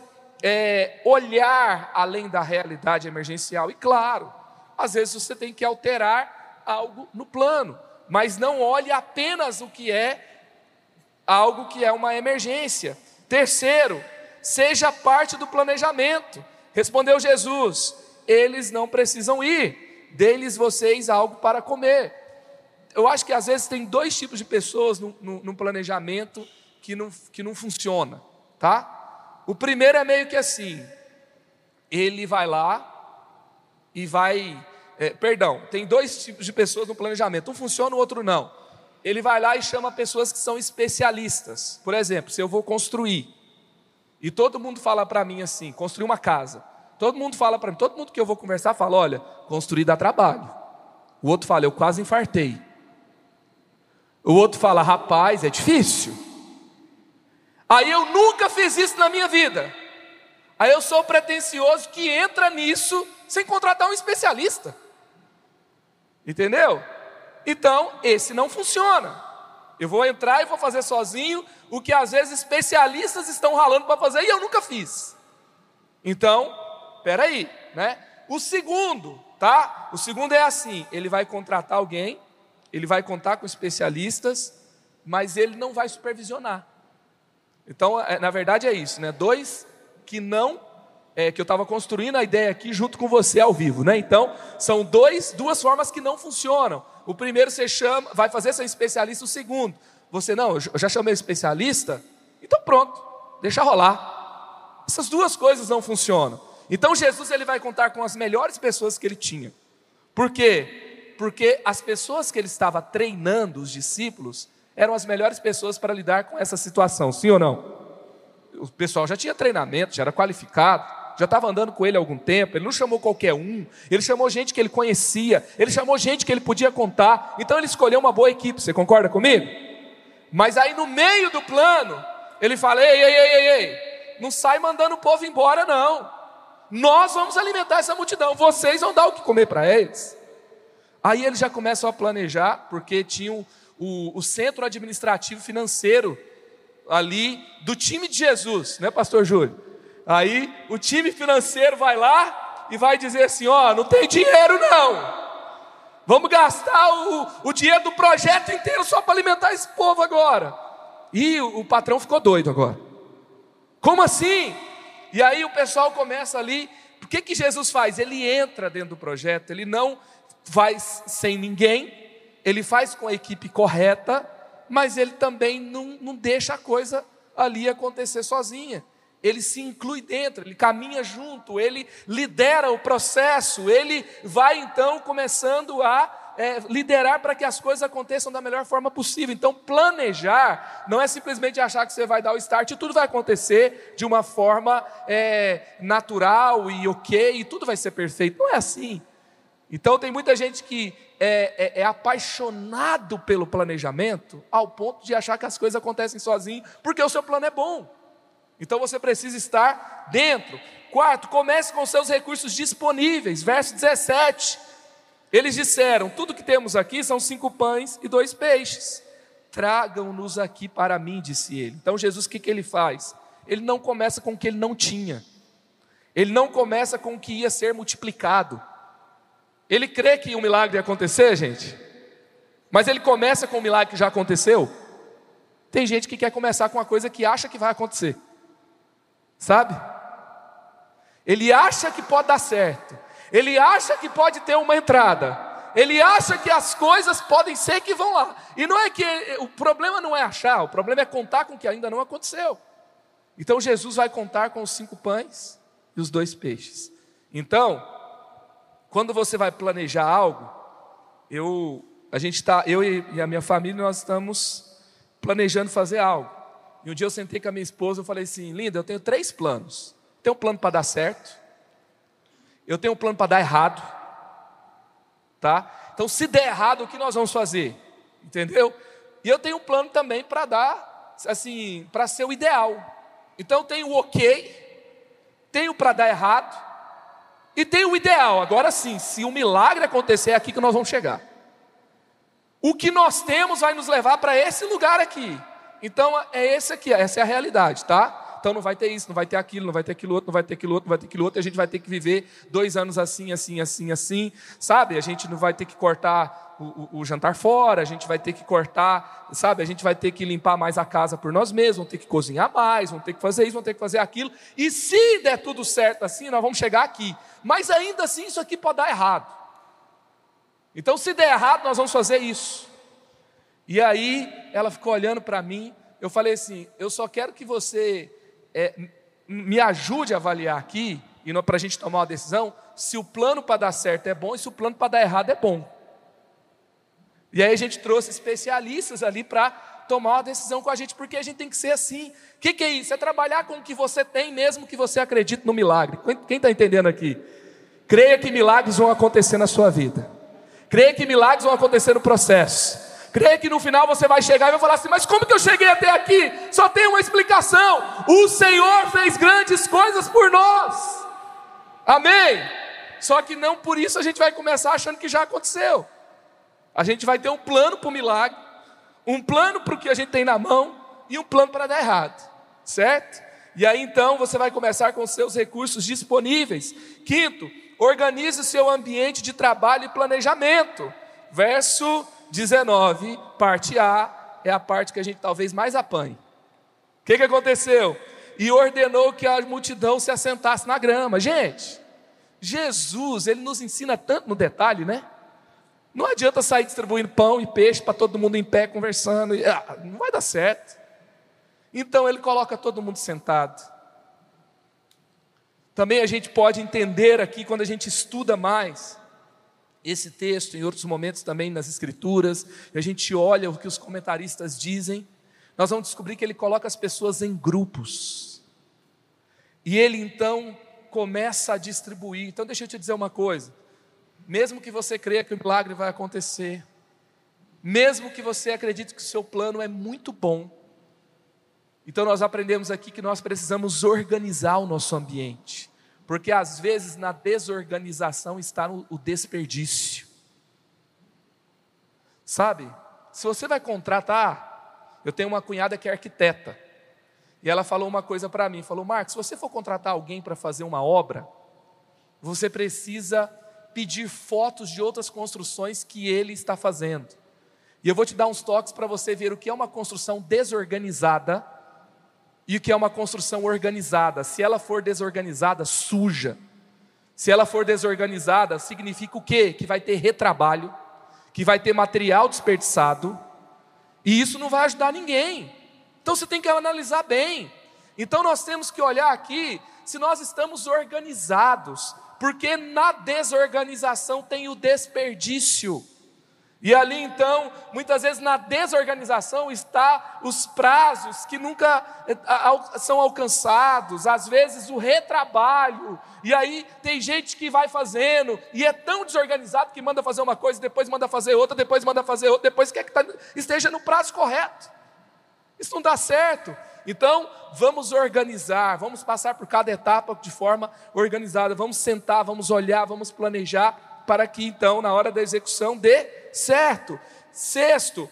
é, olhar além da realidade emergencial. E claro, às vezes você tem que alterar algo no plano, mas não olhe apenas o que é algo que é uma emergência. Terceiro, seja parte do planejamento. Respondeu Jesus: eles não precisam ir, deles vocês algo para comer. Eu acho que às vezes tem dois tipos de pessoas no, no, no planejamento que não, que não funciona, tá? O primeiro é meio que assim: ele vai lá e vai. É, perdão, tem dois tipos de pessoas no planejamento. Um funciona, o outro não. Ele vai lá e chama pessoas que são especialistas. Por exemplo, se eu vou construir e todo mundo fala para mim assim, construir uma casa. Todo mundo fala para mim, todo mundo que eu vou conversar fala, olha, construir dá trabalho. O outro fala, eu quase infartei. O outro fala, rapaz, é difícil. Aí eu nunca fiz isso na minha vida. Aí eu sou pretensioso que entra nisso sem contratar um especialista. Entendeu? Então, esse não funciona. Eu vou entrar e vou fazer sozinho o que às vezes especialistas estão ralando para fazer e eu nunca fiz. Então, peraí, né? O segundo, tá? O segundo é assim: ele vai contratar alguém, ele vai contar com especialistas, mas ele não vai supervisionar. Então, é, na verdade é isso, né? Dois que não, é, que eu estava construindo a ideia aqui junto com você ao vivo, né? Então, são dois, duas formas que não funcionam. O primeiro você chama, vai fazer seu especialista, o segundo, você não, eu já chamei especialista, então pronto, deixa rolar. Essas duas coisas não funcionam. Então Jesus ele vai contar com as melhores pessoas que ele tinha. Por quê? Porque as pessoas que ele estava treinando, os discípulos, eram as melhores pessoas para lidar com essa situação, sim ou não? O pessoal já tinha treinamento, já era qualificado, já estava andando com ele há algum tempo, ele não chamou qualquer um, ele chamou gente que ele conhecia, ele chamou gente que ele podia contar, então ele escolheu uma boa equipe, você concorda comigo? Mas aí no meio do plano, ele fala: ei, ei, ei, ei, ei, não sai mandando o povo embora, não. Nós vamos alimentar essa multidão, vocês vão dar o que comer para eles. Aí eles já começam a planejar, porque tinham o, o centro administrativo financeiro ali do time de Jesus, né, Pastor Júlio? Aí o time financeiro vai lá e vai dizer assim: ó, não tem dinheiro não. Vamos gastar o, o dinheiro do projeto inteiro só para alimentar esse povo agora. E o, o patrão ficou doido agora. Como assim? E aí o pessoal começa ali. O que, que Jesus faz? Ele entra dentro do projeto, ele não vai sem ninguém, ele faz com a equipe correta, mas ele também não, não deixa a coisa ali acontecer sozinha. ele se inclui dentro, ele caminha junto, ele lidera o processo, ele vai então começando a é, liderar para que as coisas aconteçam da melhor forma possível. Então, planejar não é simplesmente achar que você vai dar o start e tudo vai acontecer de uma forma é, natural e ok, e tudo vai ser perfeito. Não é assim. Então, tem muita gente que é, é, é, apaixonado pelo planejamento ao ponto de achar que as coisas acontecem sozinho, porque o seu plano é bom. Então você precisa estar dentro. Quarto, comece com seus recursos disponíveis. Verso 17. Eles disseram: Tudo que temos aqui são cinco pães e dois peixes. Tragam-nos aqui para mim, disse ele. Então Jesus, o que, que ele faz? Ele não começa com o que ele não tinha. Ele não começa com o que ia ser multiplicado. Ele crê que um milagre ia acontecer, gente? Mas ele começa com um milagre que já aconteceu? Tem gente que quer começar com uma coisa que acha que vai acontecer. Sabe? Ele acha que pode dar certo. Ele acha que pode ter uma entrada. Ele acha que as coisas podem ser que vão lá. E não é que o problema não é achar, o problema é contar com o que ainda não aconteceu. Então Jesus vai contar com os cinco pães e os dois peixes. Então, quando você vai planejar algo, eu, a gente tá, eu e a minha família, nós estamos planejando fazer algo. E um dia eu sentei com a minha esposa e falei assim, linda, eu tenho três planos. Tenho um plano para dar certo, eu tenho um plano para dar errado, tá? Então, se der errado, o que nós vamos fazer? Entendeu? E eu tenho um plano também para dar, assim, para ser o ideal. Então, eu tenho o ok, tenho para dar errado e tem o ideal. Agora sim, se um milagre acontecer, é aqui que nós vamos chegar. O que nós temos vai nos levar para esse lugar aqui. Então é esse aqui, essa é a realidade, tá? Então não vai ter isso, não vai ter aquilo, não vai ter aquilo outro, não vai ter aquilo outro, não vai ter aquilo outro. E a gente vai ter que viver dois anos assim, assim, assim, assim, sabe? A gente não vai ter que cortar o, o, o, jantar fora, a gente vai ter que cortar, sabe? A gente vai ter que limpar mais a casa por nós mesmos, vamos ter que cozinhar mais, vamos ter que fazer isso, vamos ter que fazer aquilo. E se der tudo certo assim, nós vamos chegar aqui. Mas ainda assim, isso aqui pode dar errado. Então, se der errado, nós vamos fazer isso. E aí, ela ficou olhando para mim. Eu falei assim: eu só quero que você é, me ajude a avaliar aqui, e para a gente tomar uma decisão, se o plano para dar certo é bom e se o plano para dar errado é bom. E aí a gente trouxe especialistas ali para tomar uma decisão com a gente, porque a gente tem que ser assim. O que, que, é isso? É trabalhar com o que você tem, mesmo que você acredite no milagre. Quem está entendendo aqui? Creia que milagres vão acontecer na sua vida. Creia que milagres vão acontecer no processo. Creia que no final você vai chegar e vai falar assim: Mas como que eu cheguei até aqui? Só tem uma explicação: o Senhor fez grandes coisas por nós. Amém? Só que não por isso a gente vai começar achando que já aconteceu. A gente vai ter um plano para o milagre, um plano para o que a gente tem na mão e um plano para dar errado, certo? E aí então você vai começar com seus recursos disponíveis. Quinto, organize seu ambiente de trabalho e planejamento. Verso 19, parte A, é a parte que a gente talvez mais apanhe. O que, que aconteceu? E ordenou que a multidão se assentasse na grama. Gente, Jesus, ele nos ensina tanto no detalhe, né? Não adianta sair distribuindo pão e peixe para todo mundo em pé conversando. Ah, não vai dar certo. Então ele coloca todo mundo sentado. Também a gente pode entender aqui, quando a gente estuda mais esse texto, em outros momentos também nas Escrituras, e a gente olha o que os comentaristas dizem, nós vamos descobrir que ele coloca as pessoas em grupos. E ele então começa a distribuir. Então deixa eu te dizer uma coisa mesmo que você creia que o milagre vai acontecer, mesmo que você acredite que o seu plano é muito bom, então nós aprendemos aqui que nós precisamos organizar o nosso ambiente, porque às vezes na desorganização está o desperdício. Sabe? Se você vai contratar, eu tenho uma cunhada que é arquiteta, e ela falou uma coisa para mim, falou: "Marcos, se você for contratar alguém para fazer uma obra, você precisa pedir fotos de outras construções que ele está fazendo. E eu vou te dar uns toques para você ver o que é uma construção desorganizada e o que é uma construção organizada. Se ela for desorganizada, suja. Se ela for desorganizada, significa o quê? Que vai ter retrabalho, que vai ter material desperdiçado, e isso não vai ajudar ninguém. Então você tem que analisar bem. Então nós temos que olhar aqui se nós estamos organizados, porque na desorganização tem o desperdício. E ali então, muitas vezes na desorganização está os prazos que nunca eh, são alcançados, às vezes o retrabalho. E aí tem gente que vai fazendo e é tão desorganizado que manda fazer uma coisa, depois manda fazer outra, depois manda fazer outra, depois quer que tá, esteja no prazo correto. Isso não dá certo. Então, vamos organizar, vamos passar por cada etapa de forma organizada, vamos sentar, vamos olhar, vamos planejar para que então, na hora da execução, dê certo. Sexto,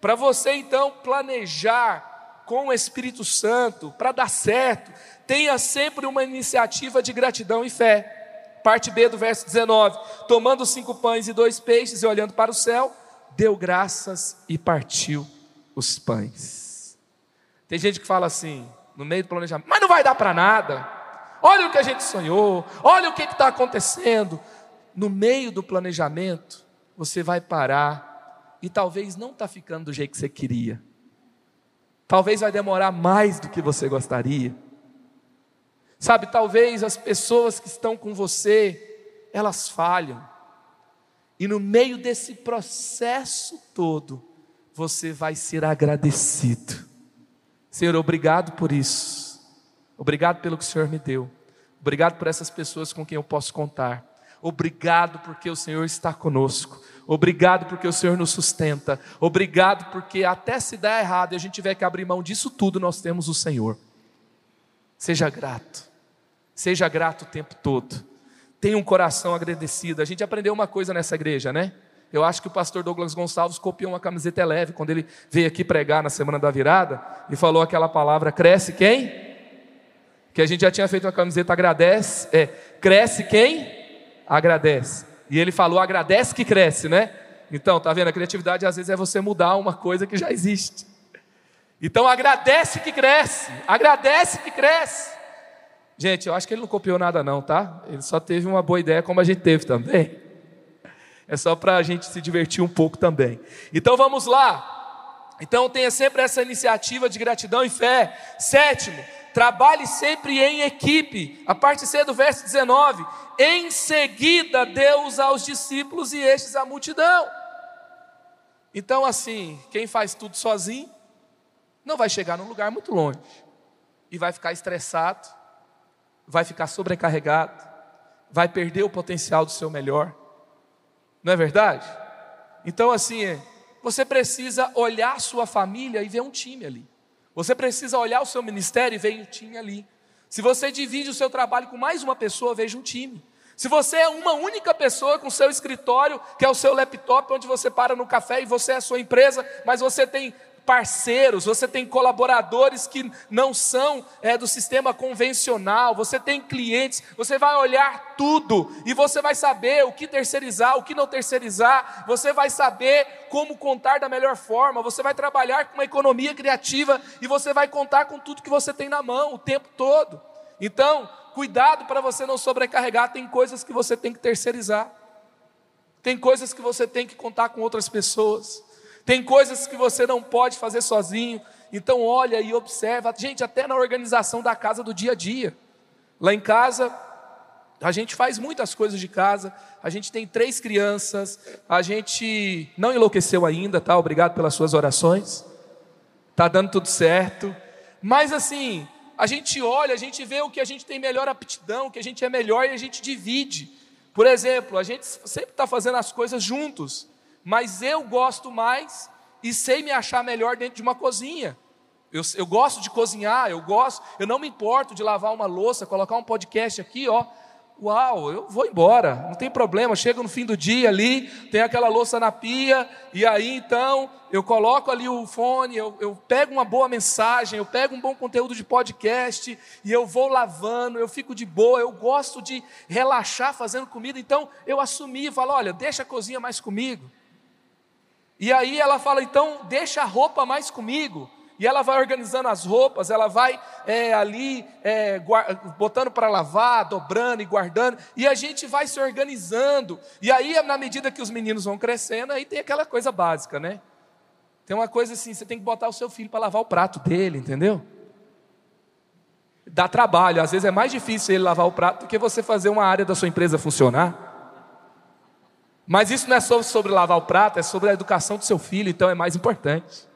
para você então planejar com o Espírito Santo, para dar certo, tenha sempre uma iniciativa de gratidão e fé. Parte B do verso 19: Tomando cinco pães e dois peixes e olhando para o céu, deu graças e partiu os pães. Tem gente que fala assim, no meio do planejamento, mas não vai dar para nada. Olha o que a gente sonhou, olha o que está acontecendo no meio do planejamento, você vai parar e talvez não está ficando do jeito que você queria. Talvez vai demorar mais do que você gostaria. Sabe, talvez as pessoas que estão com você, elas falham. E no meio desse processo todo, você vai ser agradecido. Senhor, obrigado por isso. Obrigado pelo que o Senhor me deu. Obrigado por essas pessoas com quem eu posso contar. Obrigado porque o Senhor está conosco. Obrigado porque o Senhor nos sustenta. Obrigado porque até se der errado e a gente tiver que abrir mão disso tudo, nós temos o Senhor. Seja grato. Seja grato o tempo todo. Tenha um coração agradecido. A gente aprendeu uma coisa nessa igreja, né? Eu acho que o pastor Douglas Gonçalves copiou uma camiseta leve quando ele veio aqui pregar na semana da virada e falou aquela palavra: cresce quem? Que a gente já tinha feito uma camiseta agradece, é, cresce quem? agradece. E ele falou, agradece que cresce, né? Então, tá vendo? A criatividade às vezes é você mudar uma coisa que já existe. Então, agradece que cresce, agradece que cresce. Gente, eu acho que ele não copiou nada, não, tá? Ele só teve uma boa ideia, como a gente teve também. É só para a gente se divertir um pouco também. Então, vamos lá. Então, tenha sempre essa iniciativa de gratidão e fé. Sétimo, trabalhe sempre em equipe. A parte C do verso 19. Em seguida, Deus aos discípulos e estes à multidão. Então, assim, quem faz tudo sozinho, não vai chegar num lugar muito longe. E vai ficar estressado, vai ficar sobrecarregado, vai perder o potencial do seu melhor. Não é verdade? Então, assim, você precisa olhar sua família e ver um time ali. Você precisa olhar o seu ministério e ver um time ali. Se você divide o seu trabalho com mais uma pessoa, veja um time. Se você é uma única pessoa com seu escritório, que é o seu laptop, onde você para no café e você é a sua empresa, mas você tem parceiros, você tem colaboradores que não são é, do sistema convencional, você tem clientes, você vai olhar tudo e você vai saber o que terceirizar, o que não terceirizar, você vai saber como contar da melhor forma, você vai trabalhar com uma economia criativa e você vai contar com tudo que você tem na mão o tempo todo. Então, cuidado para você não sobrecarregar, tem coisas que você tem que terceirizar. Tem coisas que você tem que contar com outras pessoas. Tem coisas que você não pode fazer sozinho. Então olha e observa, gente, até na organização da casa do dia a dia. Lá em casa, a gente faz muitas coisas de casa. A gente tem três crianças. A gente não enlouqueceu ainda, tá? Obrigado pelas suas orações. Tá dando tudo certo. Mas assim, a gente olha, a gente vê o que a gente tem melhor aptidão, o que a gente é melhor e a gente divide. Por exemplo, a gente sempre está fazendo as coisas juntos mas eu gosto mais e sei me achar melhor dentro de uma cozinha. Eu, eu, gosto de cozinhar, eu gosto, eu não me importo de lavar uma louça, colocar um podcast aqui, ó. Uau, eu vou embora, não tem problema. Chego no fim do dia ali, tem aquela louça na pia, e aí então eu coloco ali o fone, eu, eu pego uma boa mensagem, eu pego um bom conteúdo de podcast, e eu vou lavando, eu fico de boa, eu gosto de relaxar fazendo comida, então eu assumi e falo: olha, deixa a cozinha mais comigo. E aí ela fala: então deixa a roupa mais comigo. E ela vai organizando as roupas, ela vai é, ali é, botando para lavar, dobrando e guardando, e a gente vai se organizando. E aí, na medida que os meninos vão crescendo, aí tem aquela coisa básica, né? Tem uma coisa assim: você tem que botar o seu filho para lavar o prato dele, entendeu? Dá trabalho, às vezes é mais difícil ele lavar o prato do que você fazer uma área da sua empresa funcionar. Mas isso não é só sobre lavar o prato, é sobre a educação do seu filho, então é mais importante.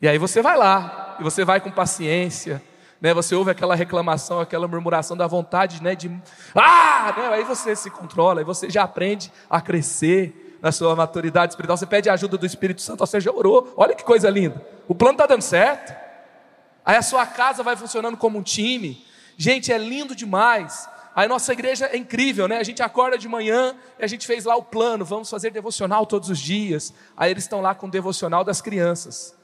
E aí você vai lá, e você vai com paciência, né? Você ouve aquela reclamação, aquela murmuração da vontade, né? De ah, né? aí você se controla, aí você já aprende a crescer na sua maturidade espiritual. Você pede a ajuda do Espírito Santo, você já orou. Olha que coisa linda. O plano está dando certo. Aí a sua casa vai funcionando como um time. Gente, é lindo demais. Aí nossa igreja é incrível, né? A gente acorda de manhã e a gente fez lá o plano, vamos fazer devocional todos os dias. Aí eles estão lá com o devocional das crianças.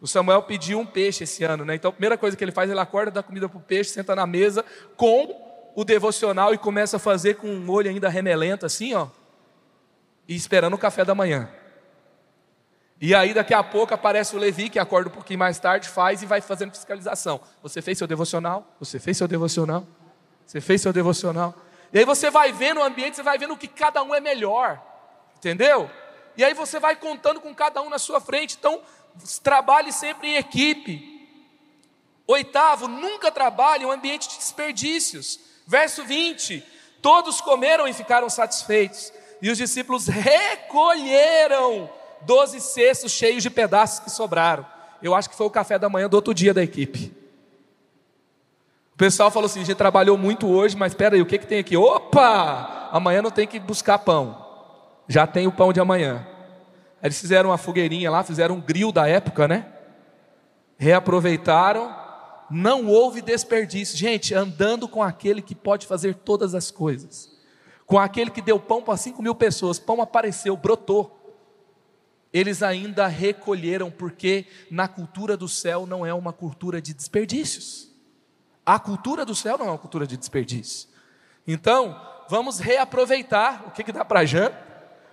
O Samuel pediu um peixe esse ano, né? Então a primeira coisa que ele faz, ele acorda, dá comida para o peixe, senta na mesa com o devocional e começa a fazer com um olho ainda remelento, assim, ó, e esperando o café da manhã. E aí daqui a pouco aparece o Levi, que acorda um pouquinho mais tarde, faz e vai fazendo fiscalização. Você fez seu devocional? Você fez seu devocional? Você fez seu devocional? E aí você vai vendo o ambiente, você vai vendo o que cada um é melhor. Entendeu? E aí você vai contando com cada um na sua frente. Então, trabalhe sempre em equipe. Oitavo, nunca trabalhe em um ambiente de desperdícios. Verso 20: Todos comeram e ficaram satisfeitos, e os discípulos recolheram doze cestos cheios de pedaços que sobraram. Eu acho que foi o café da manhã do outro dia da equipe. O pessoal falou assim: a gente trabalhou muito hoje, mas espera aí, o que, que tem aqui? Opa! Amanhã não tem que buscar pão, já tem o pão de amanhã. Eles fizeram uma fogueirinha lá, fizeram um grill da época, né? Reaproveitaram, não houve desperdício. Gente, andando com aquele que pode fazer todas as coisas, com aquele que deu pão para 5 mil pessoas, pão apareceu, brotou. Eles ainda recolheram, porque na cultura do céu não é uma cultura de desperdícios. A cultura do céu não é uma cultura de desperdício. Então, vamos reaproveitar o que, que dá para janta,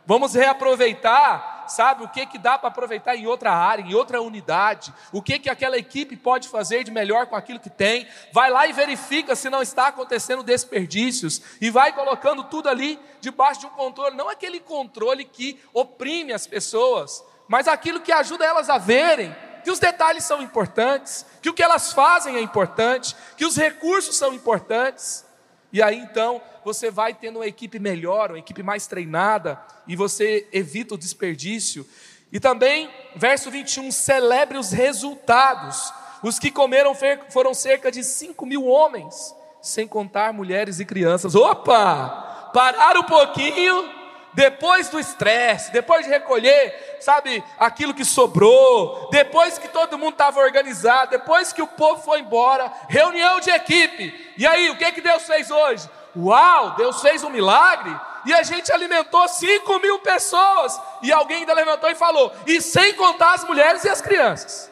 vamos reaproveitar sabe o que, que dá para aproveitar em outra área, em outra unidade, o que, que aquela equipe pode fazer de melhor com aquilo que tem, vai lá e verifica se não está acontecendo desperdícios, e vai colocando tudo ali debaixo de um controle, não aquele controle que oprime as pessoas, mas aquilo que ajuda elas a verem que os detalhes são importantes, que o que elas fazem é importante, que os recursos são importantes. E aí então você vai tendo uma equipe melhor, uma equipe mais treinada, e você evita o desperdício. E também, verso 21, celebre os resultados. Os que comeram foram cerca de 5 mil homens, sem contar mulheres e crianças. Opa! Parar um pouquinho, depois do estresse, depois de recolher, sabe, aquilo que sobrou, depois que todo mundo estava organizado, depois que o povo foi embora, reunião de equipe. E aí, o que, que Deus fez hoje? Uau, Deus fez um milagre e a gente alimentou 5 mil pessoas. E alguém ainda levantou e falou, e sem contar as mulheres e as crianças.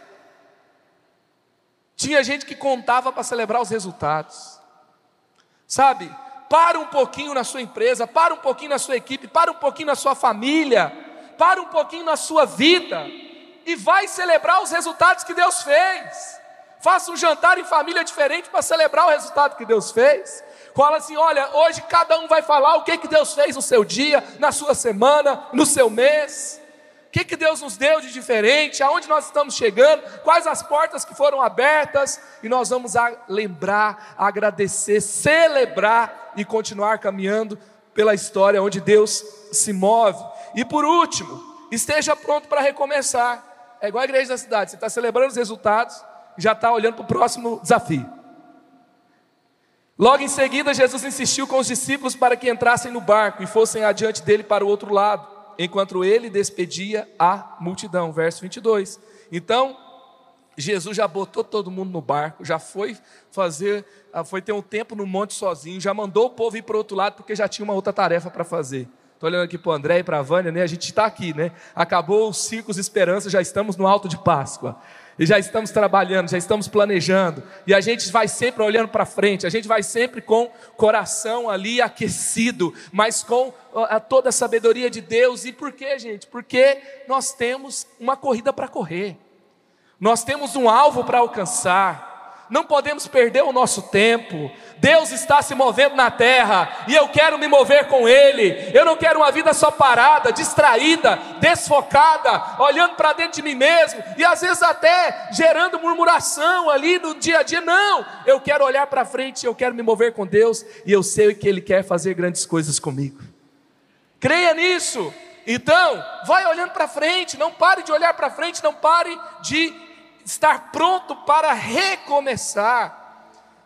Tinha gente que contava para celebrar os resultados. Sabe, para um pouquinho na sua empresa, para um pouquinho na sua equipe, para um pouquinho na sua família, para um pouquinho na sua vida e vai celebrar os resultados que Deus fez. Faça um jantar em família diferente para celebrar o resultado que Deus fez. Fala assim: olha, hoje cada um vai falar o que, que Deus fez no seu dia, na sua semana, no seu mês. O que, que Deus nos deu de diferente, aonde nós estamos chegando, quais as portas que foram abertas, e nós vamos a lembrar, agradecer, celebrar e continuar caminhando pela história onde Deus se move. E por último, esteja pronto para recomeçar. É igual a igreja da cidade, você está celebrando os resultados, já está olhando para o próximo desafio. Logo em seguida, Jesus insistiu com os discípulos para que entrassem no barco e fossem adiante dele para o outro lado, enquanto ele despedia a multidão. Verso 22. Então, Jesus já botou todo mundo no barco, já foi fazer, ah, foi ter um tempo no monte sozinho, já mandou o povo ir para o outro lado porque já tinha uma outra tarefa para fazer. Estou olhando aqui para o André e para a Vânia, né? A gente está aqui, né? Acabou os ciclos de esperança, já estamos no alto de Páscoa e já estamos trabalhando, já estamos planejando, e a gente vai sempre olhando para frente, a gente vai sempre com coração ali aquecido, mas com a, toda a sabedoria de Deus. E por quê, gente? Porque nós temos uma corrida para correr, nós temos um alvo para alcançar. não podemos perder o nosso tempo. Deus está se movendo na terra e eu quero me mover com Ele. Eu não quero uma vida só parada, distraída, desfocada, olhando para dentro de mim mesmo e às vezes até gerando murmuração ali no dia a dia. Não, eu quero olhar para frente, eu quero me mover com Deus e eu sei que Ele quer fazer grandes coisas comigo. Creia nisso. Então, vai olhando para frente, não pare de olhar para frente, não pare de estar pronto para recomeçar.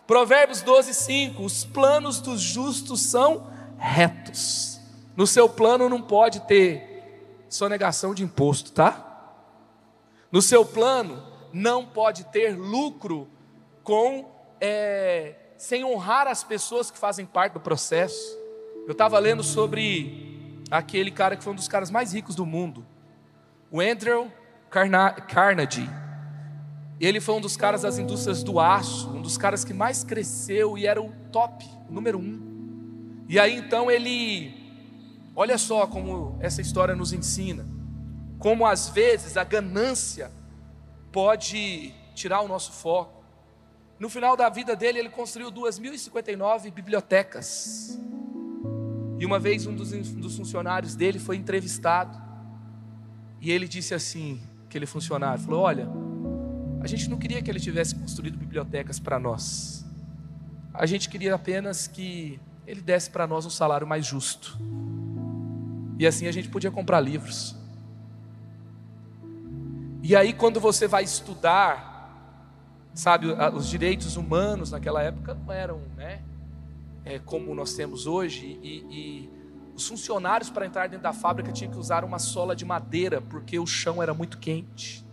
Provérbios 12, 5: Os planos dos justos são retos. No seu plano não pode ter sonegação de imposto, tá? No seu plano não pode ter lucro com é, sem honrar as pessoas que fazem parte do processo. Eu estava lendo sobre aquele cara que foi um dos caras mais ricos do mundo, o Andrew Carnegie. Ele foi um dos caras das indústrias do aço, um dos caras que mais cresceu e era o top, número um. E aí então ele, olha só como essa história nos ensina, como às vezes a ganância pode tirar o nosso foco. No final da vida dele, ele construiu 2.059 bibliotecas. E uma vez um dos, um dos funcionários dele foi entrevistado. E ele disse assim: aquele funcionário falou: Olha, a gente não queria que ele tivesse construído bibliotecas para nós. A gente queria apenas que ele desse para nós um salário mais justo. E assim a gente podia comprar livros. E aí, quando você vai estudar, sabe, os direitos humanos naquela época não eram, né, é, como nós temos hoje. E, e os funcionários para entrar dentro da fábrica tinham que usar uma sola de madeira porque o chão era muito quente.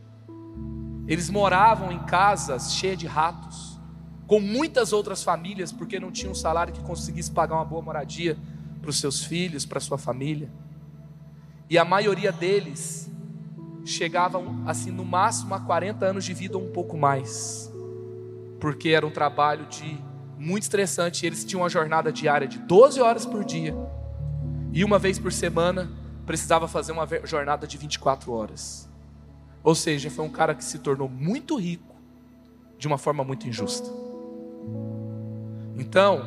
Eles moravam em casas cheias de ratos, com muitas outras famílias, porque não tinham um salário que conseguisse pagar uma boa moradia para os seus filhos, para sua família. E a maioria deles chegavam, assim, no máximo a 40 anos de vida ou um pouco mais, porque era um trabalho de muito estressante. Eles tinham uma jornada diária de 12 horas por dia, e uma vez por semana precisava fazer uma jornada de 24 horas. Ou seja, foi um cara que se tornou muito rico de uma forma muito injusta. Então,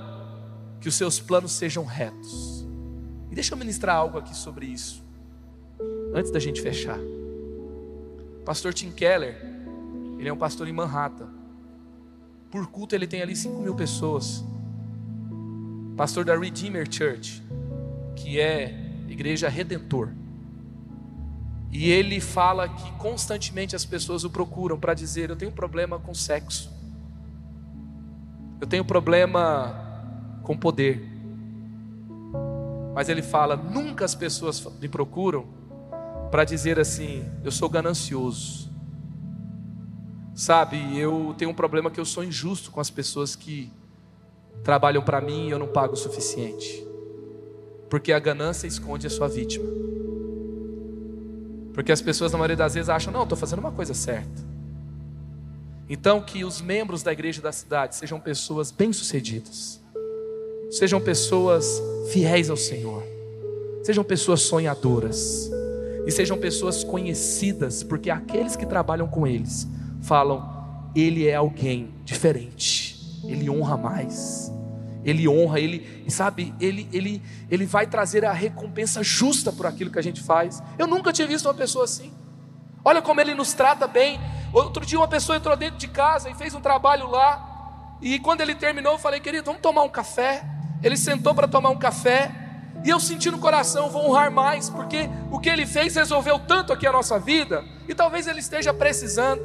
que os seus planos sejam retos. E deixa eu ministrar algo aqui sobre isso, antes da gente fechar. Pastor Tim Keller, ele é um pastor em Manhattan. Por culto ele tem ali 5 mil pessoas. Pastor da Redeemer Church, que é igreja redentor. E ele fala que constantemente as pessoas o procuram para dizer: Eu tenho problema com sexo, eu tenho problema com poder. Mas ele fala: Nunca as pessoas me procuram para dizer assim: Eu sou ganancioso. Sabe, eu tenho um problema que eu sou injusto com as pessoas que trabalham para mim e eu não pago o suficiente. Porque a ganância esconde a sua vítima. Porque as pessoas, na maioria das vezes, acham: não, estou fazendo uma coisa certa. Então, que os membros da igreja da cidade sejam pessoas bem-sucedidas, sejam pessoas fiéis ao Senhor, sejam pessoas sonhadoras, e sejam pessoas conhecidas, porque aqueles que trabalham com eles falam: Ele é alguém diferente, ele honra mais ele honra, ele, sabe, ele, ele, ele vai trazer a recompensa justa por aquilo que a gente faz. Eu nunca tinha visto uma pessoa assim. Olha como ele nos trata bem. Outro dia uma pessoa entrou dentro de casa e fez um trabalho lá. E quando ele terminou, eu falei, querido, vamos tomar um café. Ele sentou para tomar um café. E eu senti no coração, vou honrar mais, porque o que ele fez resolveu tanto aqui a nossa vida, e talvez ele esteja precisando.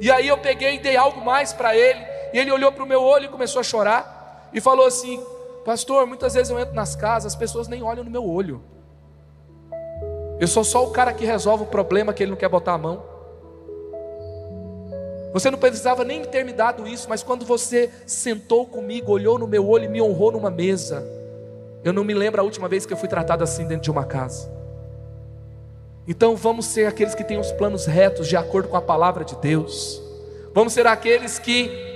E aí eu peguei e dei algo mais para ele, e ele olhou para o meu olho e começou a chorar e falou assim: Pastor, muitas vezes eu entro nas casas, as pessoas nem olham no meu olho. Eu sou só o cara que resolve o problema que ele não quer botar a mão. Você não precisava nem ter me dado isso, mas quando você sentou comigo, olhou no meu olho e me honrou numa mesa, eu não me lembro a última vez que eu fui tratado assim dentro de uma casa. Então vamos ser aqueles que têm os planos retos de acordo com a palavra de Deus. Vamos ser aqueles que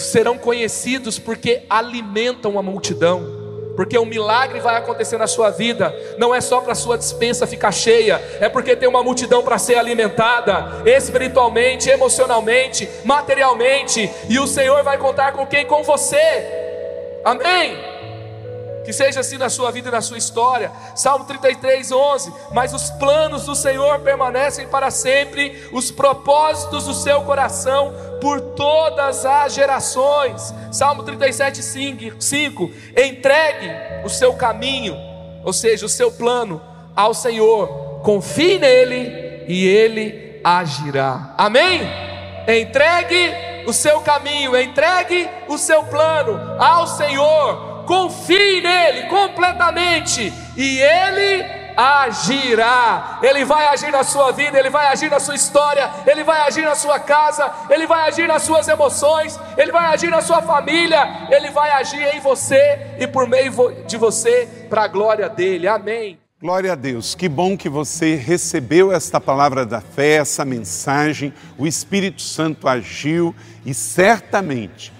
serão conhecidos porque alimentam a multidão, porque um milagre vai acontecer na sua vida, não é só para a sua dispensa ficar cheia, é porque tem uma multidão para ser alimentada, espiritualmente, emocionalmente, materialmente, e o Senhor vai contar com quem? Com você, amém? Que seja assim na sua vida e na sua história. Salmo 33, 11. Mas os planos do Senhor permanecem para sempre, os propósitos do seu coração por todas as gerações. Salmo 37, 5. Entregue o seu caminho, ou seja, o seu plano ao Senhor. Confie nele e ele agirá. Amém? Entregue o seu caminho, entregue o seu plano ao Senhor confie nele completamente e ele agirá. Ele vai agir na sua vida, ele vai agir na sua história, ele vai agir na sua casa, ele vai agir nas suas emoções, ele vai agir na sua família, ele vai agir em você e por meio de você para a glória dele. Amém. Glória a Deus, que bom que você recebeu esta palavra da fé, essa mensagem. O Espírito Santo agiu e certamente